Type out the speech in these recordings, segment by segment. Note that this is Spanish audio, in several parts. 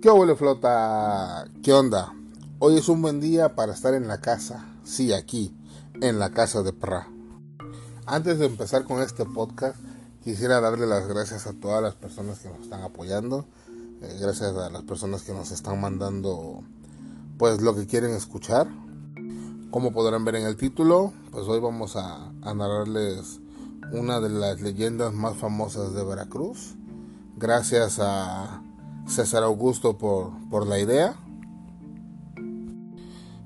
¿Qué huele flota? ¿Qué onda? Hoy es un buen día para estar en la casa. Sí, aquí, en la casa de Pra. Antes de empezar con este podcast, quisiera darle las gracias a todas las personas que nos están apoyando. Eh, gracias a las personas que nos están mandando pues lo que quieren escuchar. Como podrán ver en el título, pues hoy vamos a, a narrarles una de las leyendas más famosas de Veracruz. Gracias a César Augusto por, por la idea.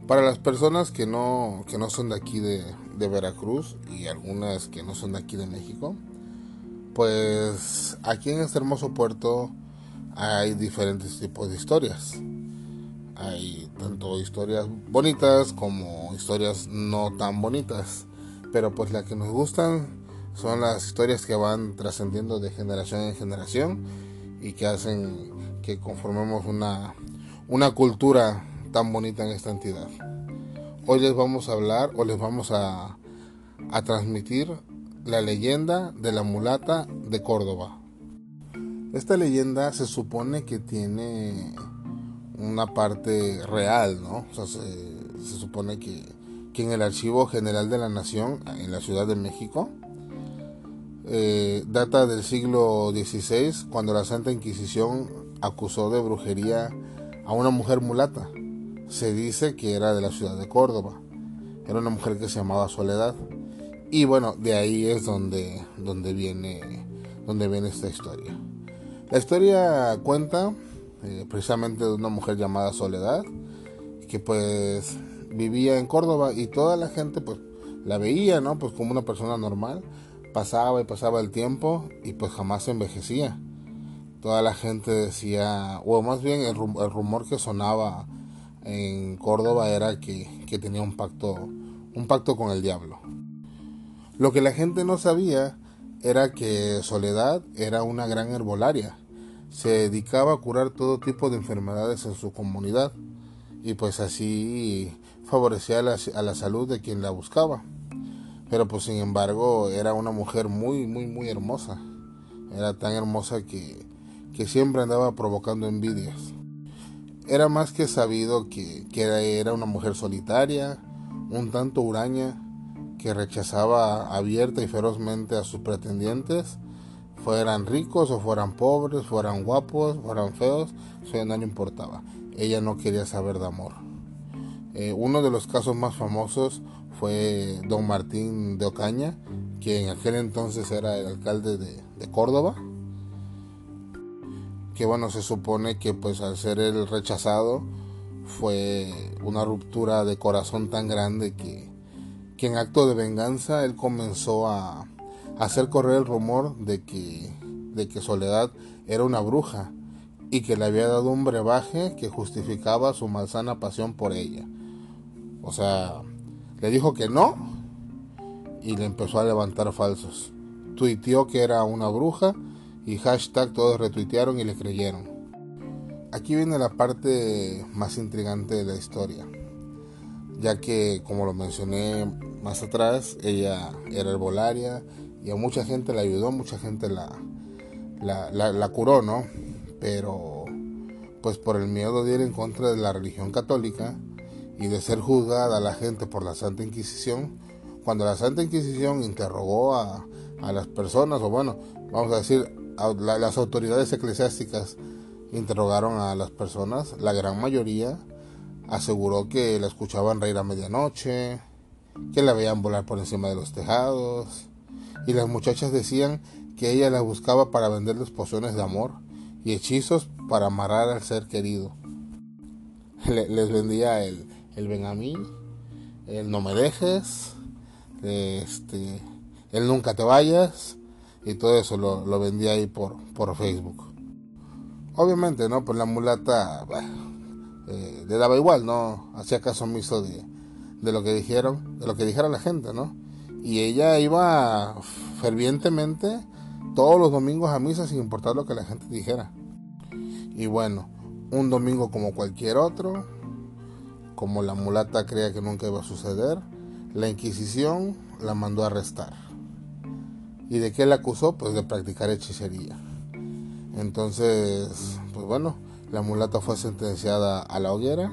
Para las personas que no, que no son de aquí de, de Veracruz y algunas que no son de aquí de México, pues aquí en este hermoso puerto hay diferentes tipos de historias. Hay tanto historias bonitas como historias no tan bonitas. Pero pues las que nos gustan son las historias que van trascendiendo de generación en generación y que hacen que conformemos una, una cultura tan bonita en esta entidad. Hoy les vamos a hablar o les vamos a, a transmitir la leyenda de la mulata de Córdoba. Esta leyenda se supone que tiene una parte real, ¿no? Se supone que, que, en el Archivo General de la Nación, en la Ciudad de México, eh, data del siglo XVI, cuando la Santa Inquisición acusó de brujería a una mujer mulata. Se dice que era de la ciudad de Córdoba. Era una mujer que se llamaba Soledad. Y bueno, de ahí es donde, donde, viene, donde viene esta historia. La historia cuenta eh, precisamente de una mujer llamada Soledad, que pues vivía en Córdoba y toda la gente pues la veía, ¿no? Pues como una persona normal. Pasaba y pasaba el tiempo y pues jamás envejecía toda la gente decía, o más bien el, rumor que sonaba en Córdoba era que, tenía un pacto, un pacto con el diablo. Lo que la gente no sabía era que Soledad era una gran herbolaria. Se dedicaba a curar todo tipo de enfermedades en su comunidad y pues así favorecía a la, a la salud de quien la buscaba. Pero pues sin embargo era una mujer muy, muy, muy hermosa. Era tan hermosa que que siempre andaba provocando envidias. Era más que sabido que, era una mujer solitaria, un tanto huraña, que rechazaba abierta y ferozmente a sus pretendientes, fueran ricos o fueran pobres, fueran guapos, fueran feos, eso no le importaba. Ella no quería saber de amor. Eh, uno de los casos más famosos fue don Martín de Ocaña, que en aquel entonces era el alcalde de, de Córdoba que bueno, se supone que pues al ser el rechazado fue una ruptura de corazón tan grande que, que en acto de venganza él comenzó a, hacer correr el rumor de que, de que Soledad era una bruja y que le había dado un brebaje que justificaba su malsana pasión por ella. O sea, le dijo que no y le empezó a levantar falsos. Tuiteó que era una bruja y hashtag todos retuitearon y le creyeron. Aquí viene la parte más intrigante de la historia, ya que como lo mencioné más atrás, ella era herbolaria y a mucha gente la ayudó, mucha gente la, la, la, curó, ¿no? Pero pues por el miedo de ir en contra de la religión católica y de ser juzgada a la gente por la Santa Inquisición, cuando la Santa Inquisición interrogó a, a las personas, o bueno, vamos a decir, las autoridades eclesiásticas interrogaron a las personas, la gran mayoría aseguró que la escuchaban reír a medianoche, que la veían volar por encima de los tejados, y las muchachas decían que ella la buscaba para venderles pociones de amor y hechizos para amarrar al ser querido. les vendía el, el ven el no me dejes, este, el nunca te vayas, y todo eso lo, vendía ahí por, por Facebook. Obviamente, ¿no? Pues la mulata eh, le daba igual, ¿no? Hacía caso omiso de, de lo que dijeron, de lo que dijera la gente, ¿no? Y ella iba fervientemente todos los domingos a misa sin importar lo que la gente dijera. Y bueno, un domingo como cualquier otro, como la mulata creía que nunca iba a suceder, la Inquisición la mandó a arrestar. ¿Y de qué la acusó? Pues de practicar hechicería. Entonces, pues bueno, la mulata fue sentenciada a la hoguera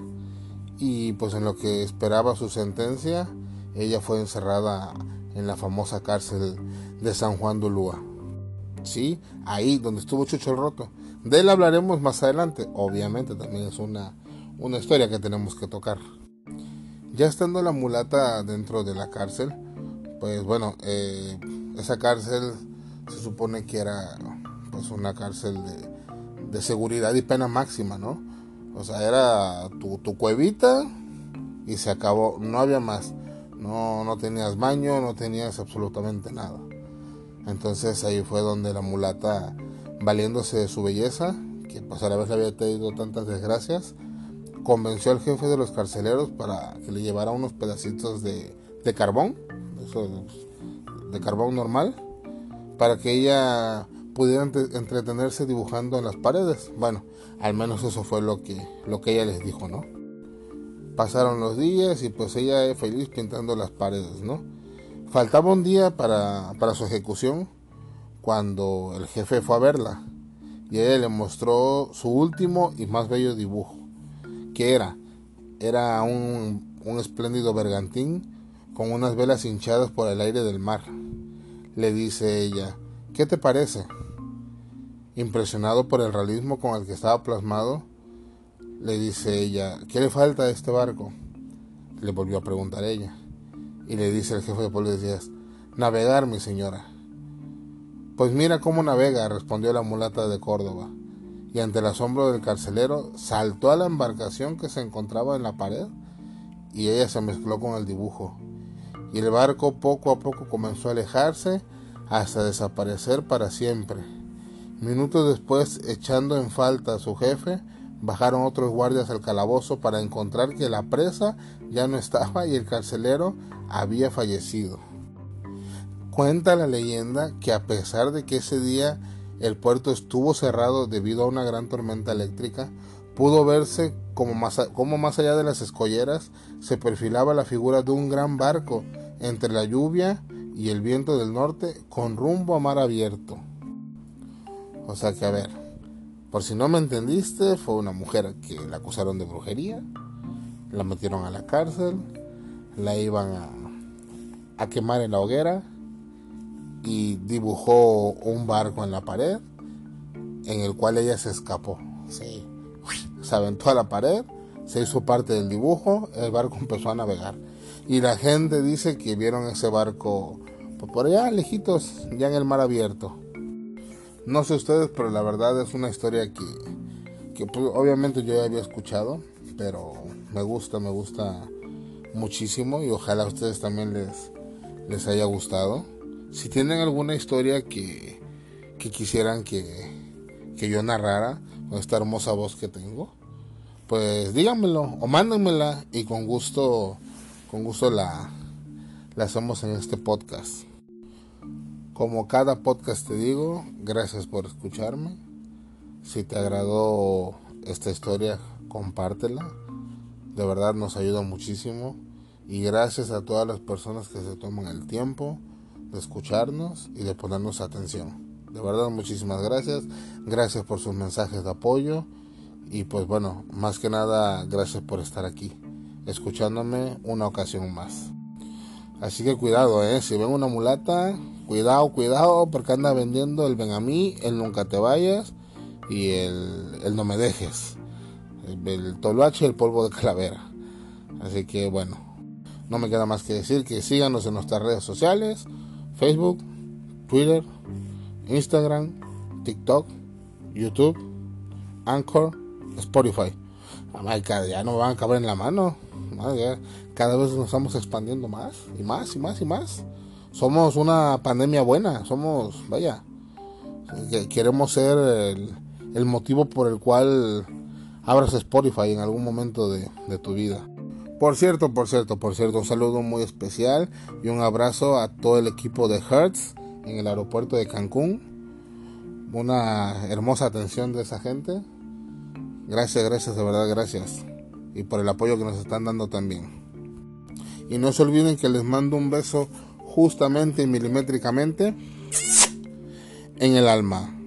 y pues en lo que esperaba su sentencia, ella fue encerrada en la famosa cárcel de San Juan de Ulúa. Sí, ahí donde estuvo Chucho el Roto. De él hablaremos más adelante. Obviamente también es una, una historia que tenemos que tocar. Ya estando la mulata dentro de la cárcel, pues bueno, eh, esa cárcel se supone que era pues una cárcel de, de, seguridad y pena máxima, ¿no? O sea, era tu, tu cuevita y se acabó, no había más. No, no tenías baño, no tenías absolutamente nada. Entonces ahí fue donde la mulata, valiéndose de su belleza, que pues a la vez le había tenido tantas desgracias, convenció al jefe de los carceleros para que le llevara unos pedacitos de, de carbón, de carbón normal, para que ella pudiera entretenerse dibujando en las paredes. Bueno, al menos eso fue lo que, lo que ella les dijo, ¿no? Pasaron los días y pues ella feliz pintando las paredes, ¿no? Faltaba un día para, para su ejecución cuando el jefe fue a verla y ella le mostró su último y más bello dibujo. ¿Qué era? Era un, un espléndido bergantín con unas velas hinchadas por el aire del mar. Le dice ella, ¿qué te parece? Impresionado por el realismo con el que estaba plasmado, le dice ella, ¿qué le falta a este barco? Le volvió a preguntar ella. Y le dice el jefe de policías, navegar, mi señora. Pues mira cómo navega, respondió la mulata de Córdoba, y ante el asombro del carcelero saltó a la embarcación que se encontraba en la pared, y ella se mezcló con el dibujo, y el barco poco a poco comenzó a alejarse hasta desaparecer para siempre. Minutos después, echando en falta a su jefe, bajaron otros guardias al calabozo para encontrar que la presa ya no estaba y el carcelero había fallecido. Cuenta la leyenda que a pesar de que ese día el puerto estuvo cerrado debido a una gran tormenta eléctrica, pudo verse como más, como más allá de las escolleras se perfilaba la figura de un gran barco entre la lluvia y el viento del norte con rumbo a mar abierto. O sea que a ver, por si no me entendiste, fue una mujer que la acusaron de brujería, la metieron a la cárcel, la iban a, a quemar en la hoguera y dibujó un barco en la pared en el cual ella se escapó. Se aventó a la pared, se hizo parte del dibujo, el barco empezó a navegar. Y la gente dice que vieron ese barco por allá, lejitos, ya en el mar abierto. No sé ustedes, pero la verdad es una historia que, que pues, obviamente yo ya había escuchado, pero me gusta, me gusta muchísimo y ojalá a ustedes también les, les haya gustado. Si tienen alguna historia que, que quisieran que, que yo narrara con esta hermosa voz que tengo, pues díganmelo o mándenmela y con gusto, con gusto la, la hacemos en este podcast. Como cada podcast te digo, gracias por escucharme. Si te agradó esta historia, compártela. De verdad nos ayuda muchísimo. Y gracias a todas las personas que se toman el tiempo de escucharnos y de ponernos atención. De verdad, muchísimas gracias. Gracias por sus mensajes de apoyo. Y pues bueno, más que nada, gracias por estar aquí, escuchándome una ocasión más. Así que cuidado, eh. Si ven una mulata, cuidado, cuidado, porque anda vendiendo el ven a mí, el nunca te vayas y el, el no me dejes. El, el y el polvo de calavera. Así que bueno, no me queda más que decir que síganos en nuestras redes sociales, Facebook, Twitter, Instagram, TikTok, YouTube, Anchor, Spotify. Ya no van a caber en la mano. Cada vez nos estamos expandiendo más y más y más y más. Somos una pandemia buena. Somos, vaya, queremos ser el, el motivo por el cual abras Spotify en algún momento de, de tu vida. Por cierto, por cierto, por cierto, un saludo muy especial y un abrazo a todo el equipo de Hertz en el aeropuerto de Cancún. Una hermosa atención de esa gente. Gracias, gracias, de verdad, gracias. Y por el apoyo que nos están dando también. Y no se olviden que les mando un beso justamente y milimétricamente en el alma.